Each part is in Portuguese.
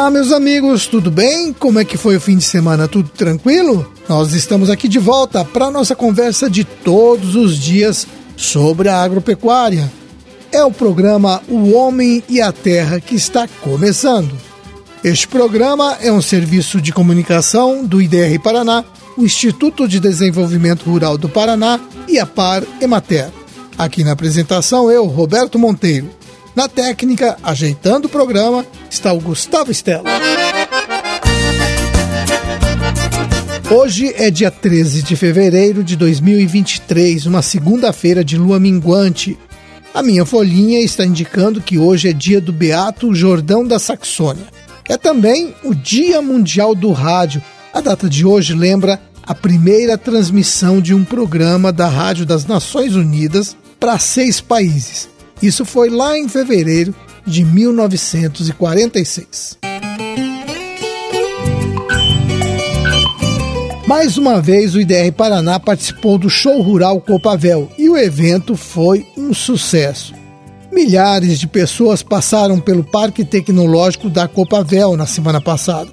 Olá, meus amigos, tudo bem? Como é que foi o fim de semana? Tudo tranquilo? Nós estamos aqui de volta para nossa conversa de todos os dias sobre a agropecuária. É o programa O Homem e a Terra que está começando. Este programa é um serviço de comunicação do IDR Paraná, o Instituto de Desenvolvimento Rural do Paraná e a Par Emater. Aqui na apresentação eu, Roberto Monteiro. Na técnica, ajeitando o programa, está o Gustavo Stella. Hoje é dia 13 de fevereiro de 2023, uma segunda-feira de lua minguante. A minha folhinha está indicando que hoje é dia do Beato Jordão da Saxônia. É também o Dia Mundial do Rádio. A data de hoje lembra a primeira transmissão de um programa da Rádio das Nações Unidas para seis países. Isso foi lá em fevereiro de 1946. Mais uma vez, o IDR Paraná participou do Show Rural Copavel e o evento foi um sucesso. Milhares de pessoas passaram pelo Parque Tecnológico da Copavel na semana passada.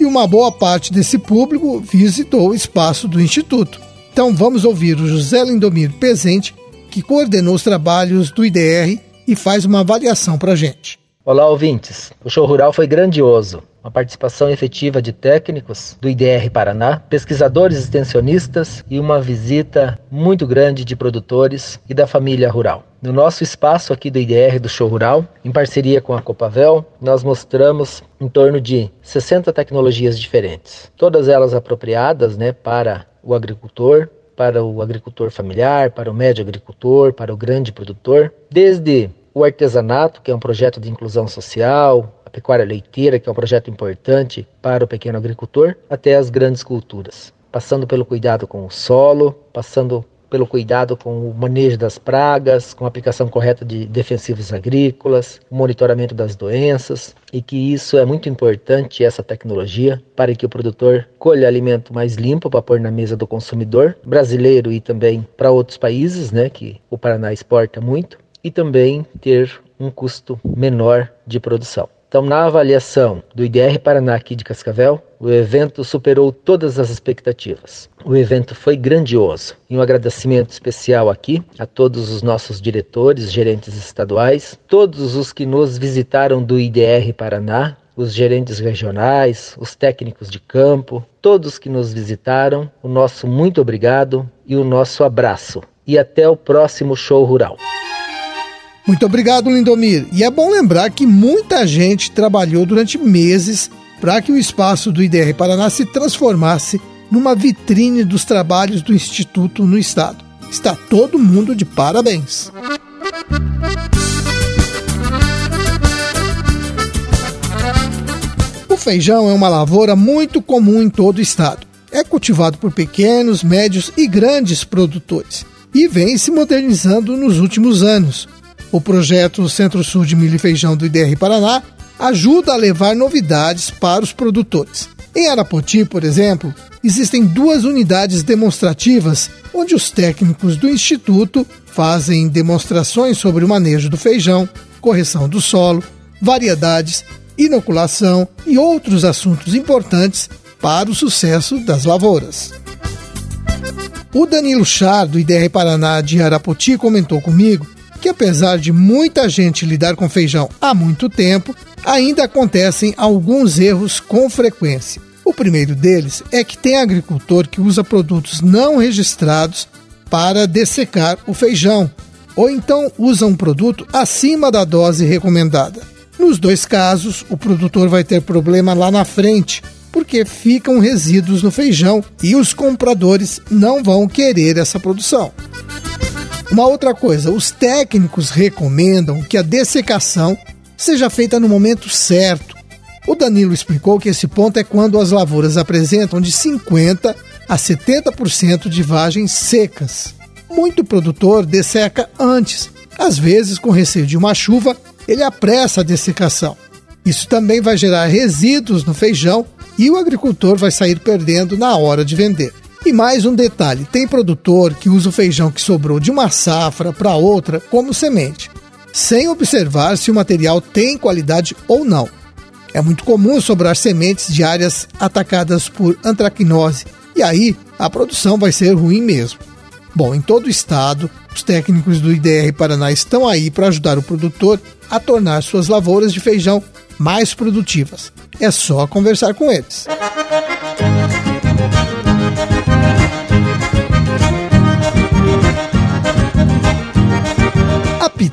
E uma boa parte desse público visitou o espaço do Instituto. Então vamos ouvir o José Lindomiro Pezente que coordenou os trabalhos do IDR e faz uma avaliação para a gente. Olá, ouvintes. O show rural foi grandioso. Uma participação efetiva de técnicos do IDR Paraná, pesquisadores extensionistas e uma visita muito grande de produtores e da família rural. No nosso espaço aqui do IDR do Show Rural, em parceria com a Copavel, nós mostramos em torno de 60 tecnologias diferentes, todas elas apropriadas né, para o agricultor, para o agricultor familiar, para o médio agricultor, para o grande produtor, desde o artesanato, que é um projeto de inclusão social, a pecuária leiteira, que é um projeto importante para o pequeno agricultor, até as grandes culturas, passando pelo cuidado com o solo, passando pelo cuidado com o manejo das pragas, com a aplicação correta de defensivos agrícolas, o monitoramento das doenças, e que isso é muito importante, essa tecnologia, para que o produtor colha alimento mais limpo para pôr na mesa do consumidor brasileiro e também para outros países, né, que o Paraná exporta muito, e também ter um custo menor de produção. Então, na avaliação do IDR Paraná aqui de Cascavel, o evento superou todas as expectativas. O evento foi grandioso. E um agradecimento especial aqui a todos os nossos diretores, gerentes estaduais, todos os que nos visitaram do IDR Paraná, os gerentes regionais, os técnicos de campo, todos que nos visitaram, o nosso muito obrigado e o nosso abraço. E até o próximo show rural. Muito obrigado, Lindomir. E é bom lembrar que muita gente trabalhou durante meses para que o espaço do IDR Paraná se transformasse numa vitrine dos trabalhos do Instituto no Estado. Está todo mundo de parabéns. O feijão é uma lavoura muito comum em todo o estado. É cultivado por pequenos, médios e grandes produtores e vem se modernizando nos últimos anos o projeto Centro-Sul de Milho e Feijão do IDR Paraná ajuda a levar novidades para os produtores. Em Arapoti, por exemplo, existem duas unidades demonstrativas onde os técnicos do Instituto fazem demonstrações sobre o manejo do feijão, correção do solo, variedades, inoculação e outros assuntos importantes para o sucesso das lavouras. O Danilo Char, do IDR Paraná de Arapoti, comentou comigo que apesar de muita gente lidar com feijão há muito tempo, ainda acontecem alguns erros com frequência. O primeiro deles é que tem agricultor que usa produtos não registrados para dessecar o feijão, ou então usa um produto acima da dose recomendada. Nos dois casos, o produtor vai ter problema lá na frente, porque ficam resíduos no feijão e os compradores não vão querer essa produção. Uma outra coisa, os técnicos recomendam que a dessecação seja feita no momento certo. O Danilo explicou que esse ponto é quando as lavouras apresentam de 50 a 70% de vagens secas. Muito produtor desseca antes, às vezes com receio de uma chuva, ele apressa a dessecação. Isso também vai gerar resíduos no feijão e o agricultor vai sair perdendo na hora de vender. E mais um detalhe: tem produtor que usa o feijão que sobrou de uma safra para outra como semente, sem observar se o material tem qualidade ou não. É muito comum sobrar sementes de áreas atacadas por antracnose, e aí a produção vai ser ruim mesmo. Bom, em todo o estado, os técnicos do IDR Paraná estão aí para ajudar o produtor a tornar suas lavouras de feijão mais produtivas. É só conversar com eles.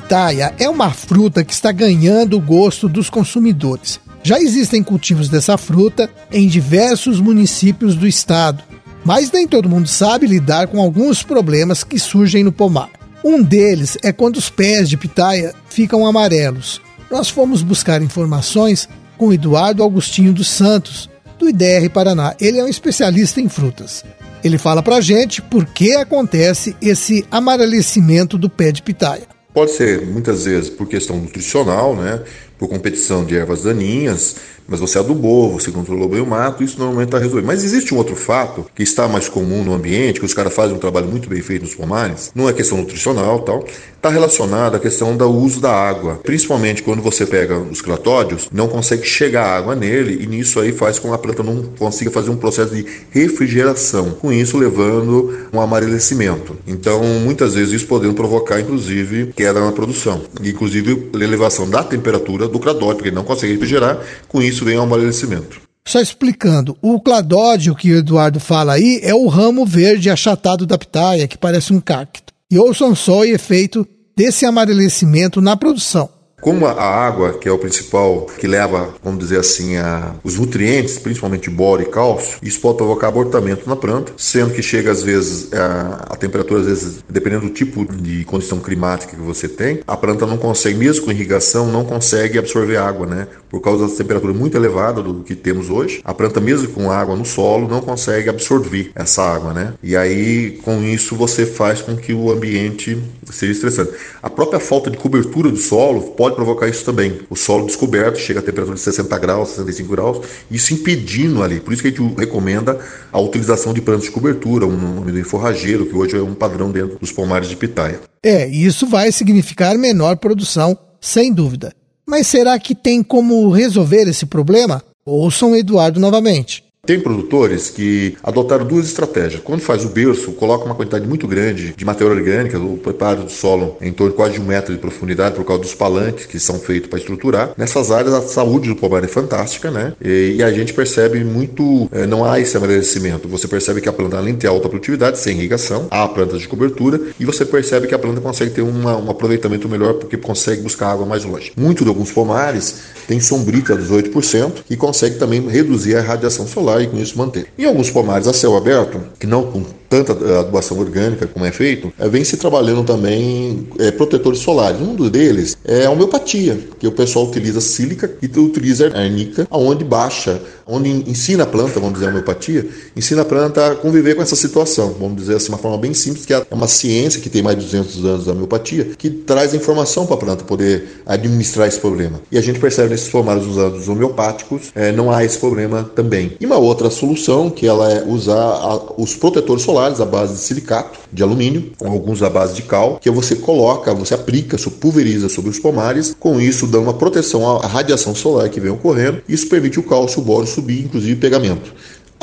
Pitaia é uma fruta que está ganhando o gosto dos consumidores. Já existem cultivos dessa fruta em diversos municípios do estado, mas nem todo mundo sabe lidar com alguns problemas que surgem no pomar. Um deles é quando os pés de pitaia ficam amarelos. Nós fomos buscar informações com Eduardo Augustinho dos Santos, do IDR Paraná. Ele é um especialista em frutas. Ele fala pra gente por que acontece esse amarelecimento do pé de pitaia. Pode ser muitas vezes por questão nutricional, né? por competição de ervas daninhas, mas você adubou, você controlou bem o mato, isso normalmente está resolvido. Mas existe um outro fato que está mais comum no ambiente, que os caras fazem um trabalho muito bem feito nos pomares, não é questão nutricional tal, está relacionado à questão do uso da água. Principalmente quando você pega os clatódios, não consegue chegar água nele e nisso aí faz com que a planta não consiga fazer um processo de refrigeração, com isso levando um amarelecimento. Então, muitas vezes isso podendo provocar, inclusive, queda na produção, inclusive elevação da temperatura do cladódio, porque ele não consegue refrigerar, com isso vem o amadurecimento. Só explicando, o cladódio que o Eduardo fala aí é o ramo verde achatado da pitaia, que parece um cacto. E ouçam só o efeito desse amarelecimento na produção. Como a água, que é o principal que leva, vamos dizer assim, a, os nutrientes, principalmente boro e cálcio, isso pode provocar abortamento na planta, sendo que chega às vezes a, a temperatura, às vezes, dependendo do tipo de condição climática que você tem, a planta não consegue, mesmo com irrigação, não consegue absorver água, né? Por causa da temperatura muito elevada do que temos hoje, a planta, mesmo com água no solo, não consegue absorver essa água, né? E aí, com isso, você faz com que o ambiente seja estressante. A própria falta de cobertura do solo pode provocar isso também. O solo descoberto chega a temperatura de 60 graus, 65 graus, isso impedindo ali. Por isso que a gente recomenda a utilização de plantas de cobertura, um amendoim forrageiro, que hoje é um padrão dentro dos pomares de pitaia. É, isso vai significar menor produção, sem dúvida. Mas será que tem como resolver esse problema? Ouçam Eduardo novamente. Tem produtores que adotaram duas estratégias. Quando faz o berço, coloca uma quantidade muito grande de matéria orgânica, o preparo do solo em torno de quase de um metro de profundidade por causa dos palanques que são feitos para estruturar. Nessas áreas a saúde do pomar é fantástica, né? E, e a gente percebe muito, é, não há esse amadurecimento. Você percebe que a planta além de ter alta produtividade, sem irrigação, há plantas de cobertura e você percebe que a planta consegue ter uma, um aproveitamento melhor porque consegue buscar água mais longe. Muito de alguns pomares tem sombrita a 18% e consegue também reduzir a radiação solar e com isso manter. Em alguns pomares a céu aberto, que não com tanta eh, adubação orgânica como é feito, é, vem se trabalhando também é, protetores solares. Um deles é a homeopatia, que o pessoal utiliza sílica e utiliza arnica, aonde baixa, onde ensina a planta, vamos dizer, a homeopatia, ensina a planta a conviver com essa situação, vamos dizer assim, uma forma bem simples, que é uma ciência que tem mais de 200 anos da homeopatia, que traz a informação para a planta poder administrar esse problema. E a gente percebe nesses pomares usados homeopáticos, é, não há esse problema também. E uma outra solução, que ela é usar a, os protetores solares solares à base de silicato de alumínio, alguns à base de cal, que você coloca, você aplica, você pulveriza sobre os pomares, com isso dando uma proteção à radiação solar que vem ocorrendo. Isso permite o cálcio, o boro subir, inclusive pegamento.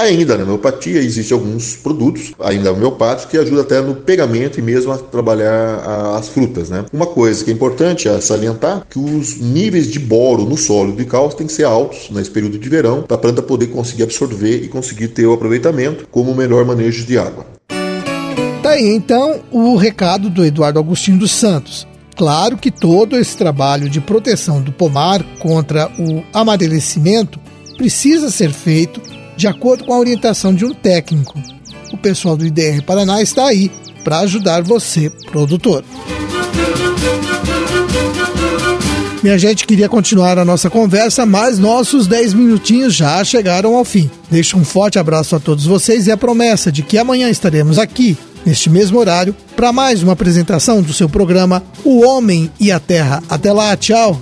Ainda na homeopatia existem alguns produtos, ainda homeopáticos, que ajudam até no pegamento e mesmo a trabalhar as frutas. Né? Uma coisa que é importante é salientar que os níveis de boro no solo de cálcio têm que ser altos nesse período de verão para a planta poder conseguir absorver e conseguir ter o aproveitamento como o melhor manejo de água. Tá aí então o recado do Eduardo Agostinho dos Santos. Claro que todo esse trabalho de proteção do pomar contra o amadurecimento precisa ser feito de acordo com a orientação de um técnico. O pessoal do IDR Paraná está aí para ajudar você, produtor. Minha gente queria continuar a nossa conversa, mas nossos 10 minutinhos já chegaram ao fim. Deixo um forte abraço a todos vocês e a promessa de que amanhã estaremos aqui, neste mesmo horário, para mais uma apresentação do seu programa O Homem e a Terra. Até lá, tchau!